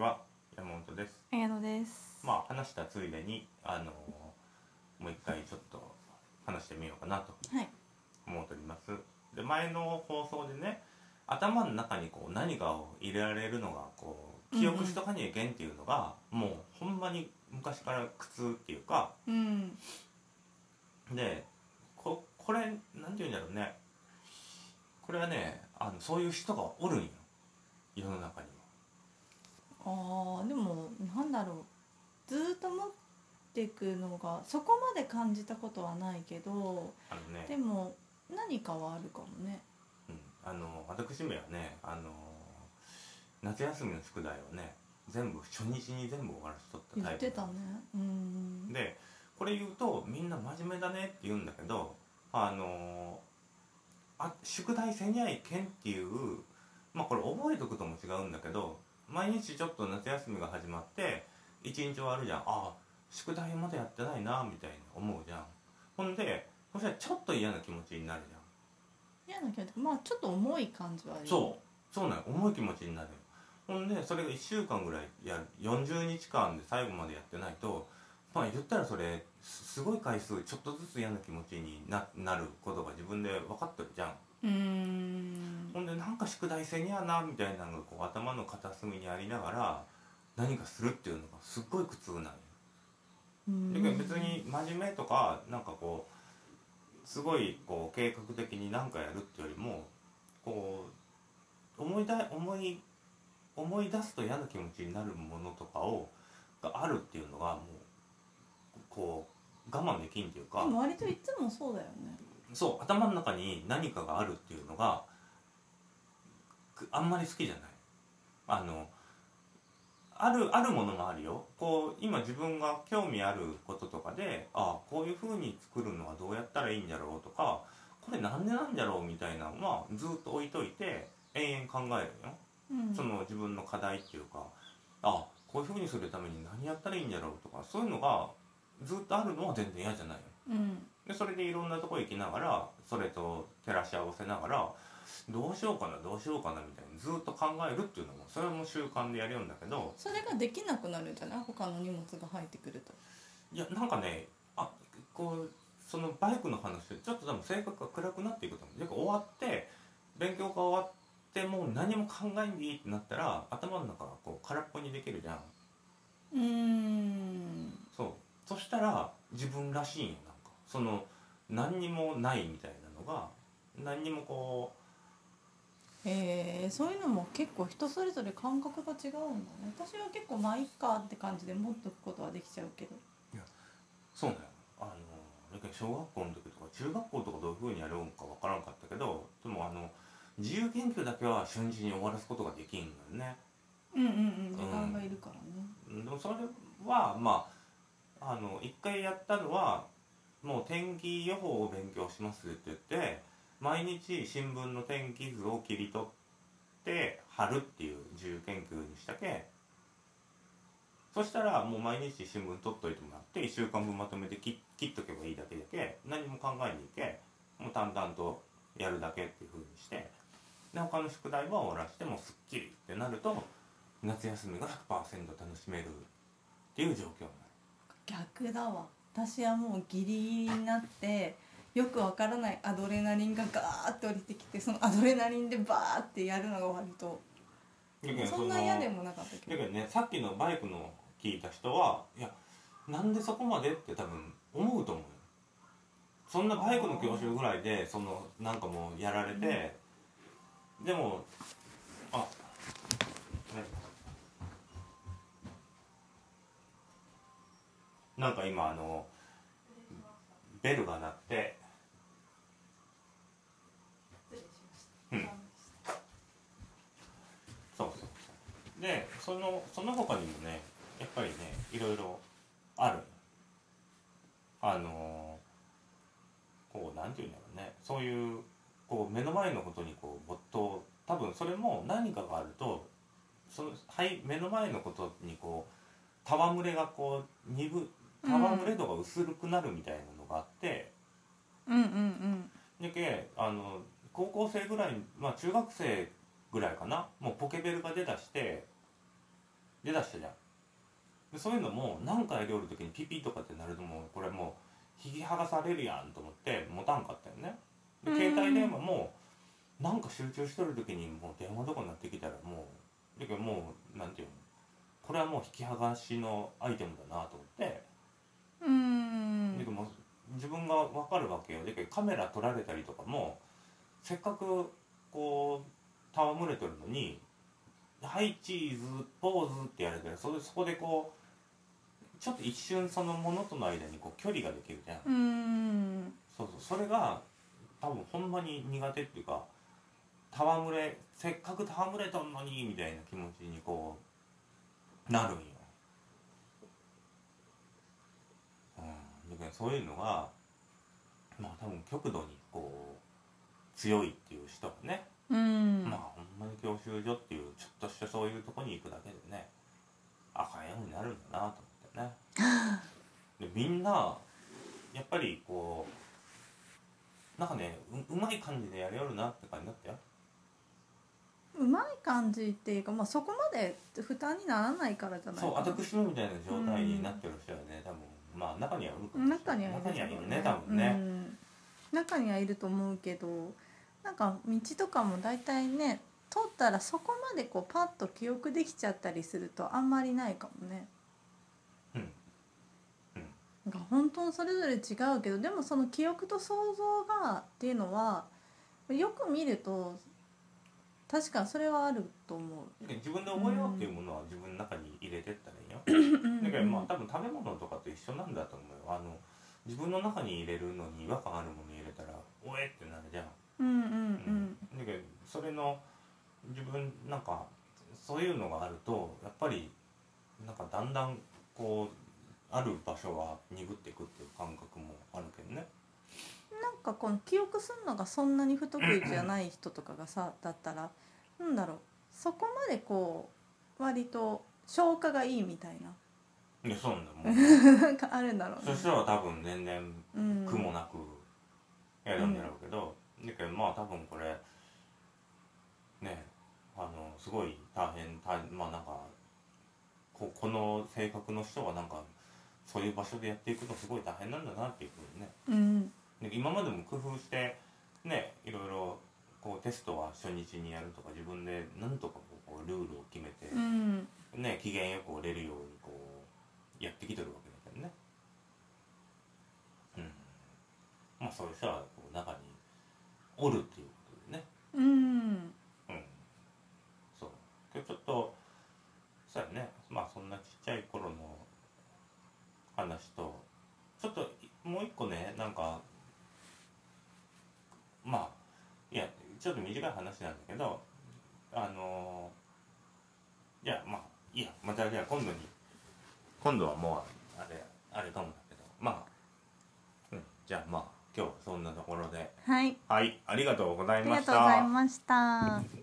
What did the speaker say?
は山本です綾野です。まあ話したついでにあのもう一回ちょっと話してみようかなとはい。思っておりますで前の放送でね頭の中にこう何かを入れられるのがこう記憶しとかにいけんっていうのが、もうほんまに昔から苦痛っていうかうん。でここれなんていうんだろうねこれはねあのそういう人がおるんよ世の中にはああ、でも、なんだろう。ずーっと持っていくのが、そこまで感じたことはないけど。あのねでも、何かはあるかもね。うん、あの私めはねあの夏休みの宿題をね全部初日に全部終わらせとった言タイプってたね。うん。でこれ言うとみんな真面目だねって言うんだけどあのあ宿題せにゃいけんっていうまあこれ覚えとくとも違うんだけど毎日ちょっと夏休みが始まって一日終わるじゃんああ宿題まだやってないなみたいに思うじゃん。ほんでそしたらちょっと嫌な気持ちになるじゃん。嫌な気持ち、まあ、ちょっと重い感じはあるよ。そう。そうなんよ。重い気持ちになるよ。ほんでそれが1週間ぐらいやる。40日間で最後までやってないとまあ言ったらそれすすごい回数ちょっとずつ嫌な気持ちにななることが自分で分かってるじゃん。うーん。ほんでなんか宿題せにゃなみたいなのがこう頭の片隅にありながら何かするっていうのがすっごい苦痛なんよ。うんだけど別に真面目とかなんかこうすごいこう計画的に何かやるっていうよりもこう思いだ思い思い出すと嫌な気持ちになるものとかをがあるっていうのがもうこう我慢できんっていうかでも割といつもそうだよね。そう頭の中に何かがあるっていうのがくあんまり好きじゃないあのあるあるものもあるよこう今自分が興味あることとかであこういう風に作るのはどうやったらいいんだろうとかこれなんでなんだろうみたいなのはずっと置いといて延々考えるよ、うん。その自分の課題っていうかあこういう風にするために何やったらいいんだろうとかそういうのがずっとあるのは全然嫌じゃないようん。でそれでいろんなとこ行きながらそれと照らし合わせながらどうしようかなどうしようかなみたいにずっと考えるっていうのもそれも習慣でやるんだけどそれができなくなるんじゃない？他の荷物が入ってくると。いやなんかねあこうそのバイクの話でちょっと多分性格が暗くなっていくと思う。で終わって勉強が終わってもう何も考えんでいいってなったら頭の中がこう空っぽにできるじゃんうーん。そうそしたら自分らしいんよなんかその何にもないみたいなのが何にもこえー、そういうのも結構人それぞれ感覚が違うんだね。私は結構まあいっかって感じで持っとくことはできちゃうけど。うそうだよ。あのだけど小学校の時とか中学校とかどういうふうにやるんかわからんかったけどでもあの自由研究だけは初日に終わらすことができんのよね。うんうんうん。時間がいるからね、うんでもそれはまああの一回やったのはもう天気予報を勉強しますって言って毎日新聞の天気図を切り取って貼るっていう自由研究にしたけそしたらもう毎日新聞取っといてもらって1週間分まとめて切切っとけばいいだけだけ何も考えにいけもう淡々とやるだけっていうふうにしてで他の宿題は終わらしてもすっきりってなると夏休みが100%楽しめるっていう状況になる。逆だわ。私はもうギリギリになってよくわからないアドレナリンがガーって降りてきてそのアドレナリンでバーってやるのが割とそんな嫌でもなかったけど。だけどねさっきのバイクの聞いた人はいやなんでそこまでって多分思うと思うよ。そんなバイクの教習ぐらいでそのなんかもうやられて、でもあねなんか今あのベルが鳴ってうんそうそうそうでそのその他にもねやっぱりねいろいろある。あのこうなんていうんだろうね。そういうこう目の前のことにこう没頭。多分それも何かがあるとそのはい目の前のことにこう戯れがこう鈍戯れ度が薄くなるみたいなのがあって、うん。うんうんだけあの高校生ぐらいまあ中学生ぐらいかな。もうポケベルが出だして出だしたじゃん。でそういうのも何かやりおる時にピピとかってなるともうこれもう引き剥がされるやんと思って持たんかったよね。で携帯電話もなんか集中しとる時にもう電話とかになってきたらもうだけどもうなんていうのこれはもう引き剥がしのアイテムだなと思って、うん。だけどもう自分が分かるわけよ。だけどカメラ撮られたりとかもせっかくこう戯れてるのに「はいチーズポーズ」ってやれたらそれそこでこうちょっと一瞬そのものとの間にこう距離ができるじゃん。うん。そうそう。それが多分ほんまに苦手っていうか戯れせっかく戯れとんのにみたいな気持ちにこうなるんよ、うん、だからそういうのがまあ多分極度にこう強いっていう人はね、うん。まあほんまに教習所っていうちょっとしたそういうとこに行くだけでねあかんようになるんだなと思ってね。でみんなやっぱりこうなんかねううまい感じでやりよるなって感じだったよ。うまい感じっていうか、まあ、そこまで負担にならないからじゃないそう私のみたいな状態になってる人はね多分まあ中にはおるかもしれない。中にはいる中にはいるね多分ね、うん。中にはいると思うけどなんか道とかも大体ね通ったらそこまでこうパッと記憶できちゃったりするとあんまりないかもね。うん。なんか本当にそれぞれ違うけどでもその記憶と想像がっていうのはよく見ると確かにそれはあると思う。で自分で覚えようっていうものは自分の中に入れてったらいいよ。だからまあ多分食べ物とかと一緒なんだと思うよ。あの自分の中に入れるのに違和感あるもの入れたらおえってなるじゃんうんうんうん。だけどそれの自分なんかそういうのがあるとやっぱりなんかだんだんこうある場所が鈍っていくっていう感覚もあるけどね。なんかこの記憶するのがそんなに不得意じゃない人とかがさだったらなんだろうそこまでこう割と消化がいいみたいな。いやそうなんだもう。なんかあるんだろうそしたら多分全然うん苦もなくやるんだろうけど、だけどまあ多分これねあのすごい大変大まあなんかここの性格の人はなんかそういう場所でやっていくのすごい大変なんだなっていうふうにね。うん。で今までも工夫してねいろいろこうテストは初日にやるとか自分でなんとかこうルールを決めて、うん。ね機嫌よく折れるようにこうやってきてるわけだけどね。うん。まあそういう人はおるっていうことでね。うん。うんそう。今日ちょっとそうやね。まあそんなちっちゃい頃の話とちょっともう一個ねなんかまあいやちょっと短い話なんだけどあのじゃあまあいいやまたじゃあ今度に今度はもうあれあれかもだけどまあ、うん、じゃあまあ今日はそんなところで。はい。はい。ありがとうござありがいました。とうございました